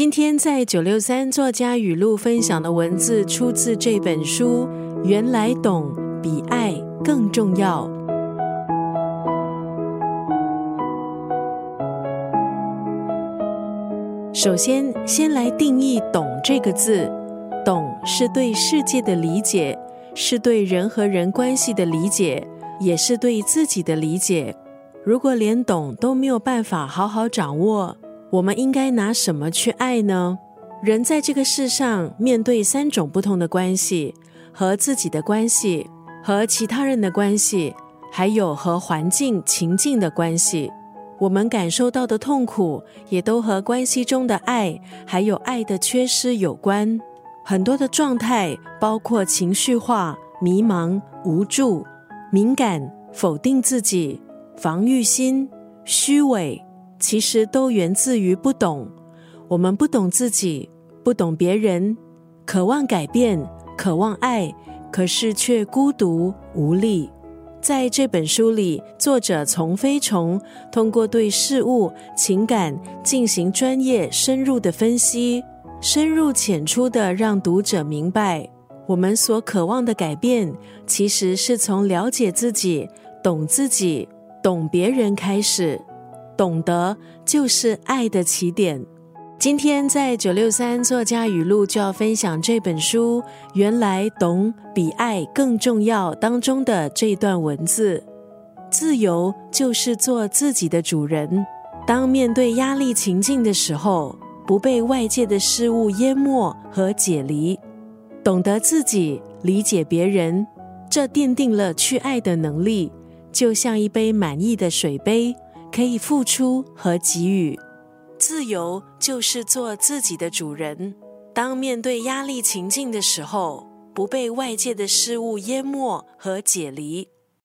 今天在九六三作家语录分享的文字，出自这本书。原来懂比爱更重要。首先，先来定义“懂”这个字。懂是对世界的理解，是对人和人关系的理解，也是对自己的理解。如果连懂都没有办法好好掌握，我们应该拿什么去爱呢？人在这个世上面对三种不同的关系：和自己的关系、和其他人的关系，还有和环境情境的关系。我们感受到的痛苦，也都和关系中的爱，还有爱的缺失有关。很多的状态，包括情绪化、迷茫、无助、敏感、否定自己。防御心、虚伪，其实都源自于不懂。我们不懂自己，不懂别人，渴望改变，渴望爱，可是却孤独无力。在这本书里，作者从飞虫通过对事物、情感进行专业深入的分析，深入浅出的让读者明白，我们所渴望的改变，其实是从了解自己、懂自己。懂别人开始，懂得就是爱的起点。今天在九六三作家语录就要分享这本书《原来懂比爱更重要》当中的这段文字：自由就是做自己的主人。当面对压力情境的时候，不被外界的事物淹没和解离，懂得自己理解别人，这奠定了去爱的能力。就像一杯满意的水杯，可以付出和给予。自由就是做自己的主人。当面对压力情境的时候，不被外界的事物淹没和解离。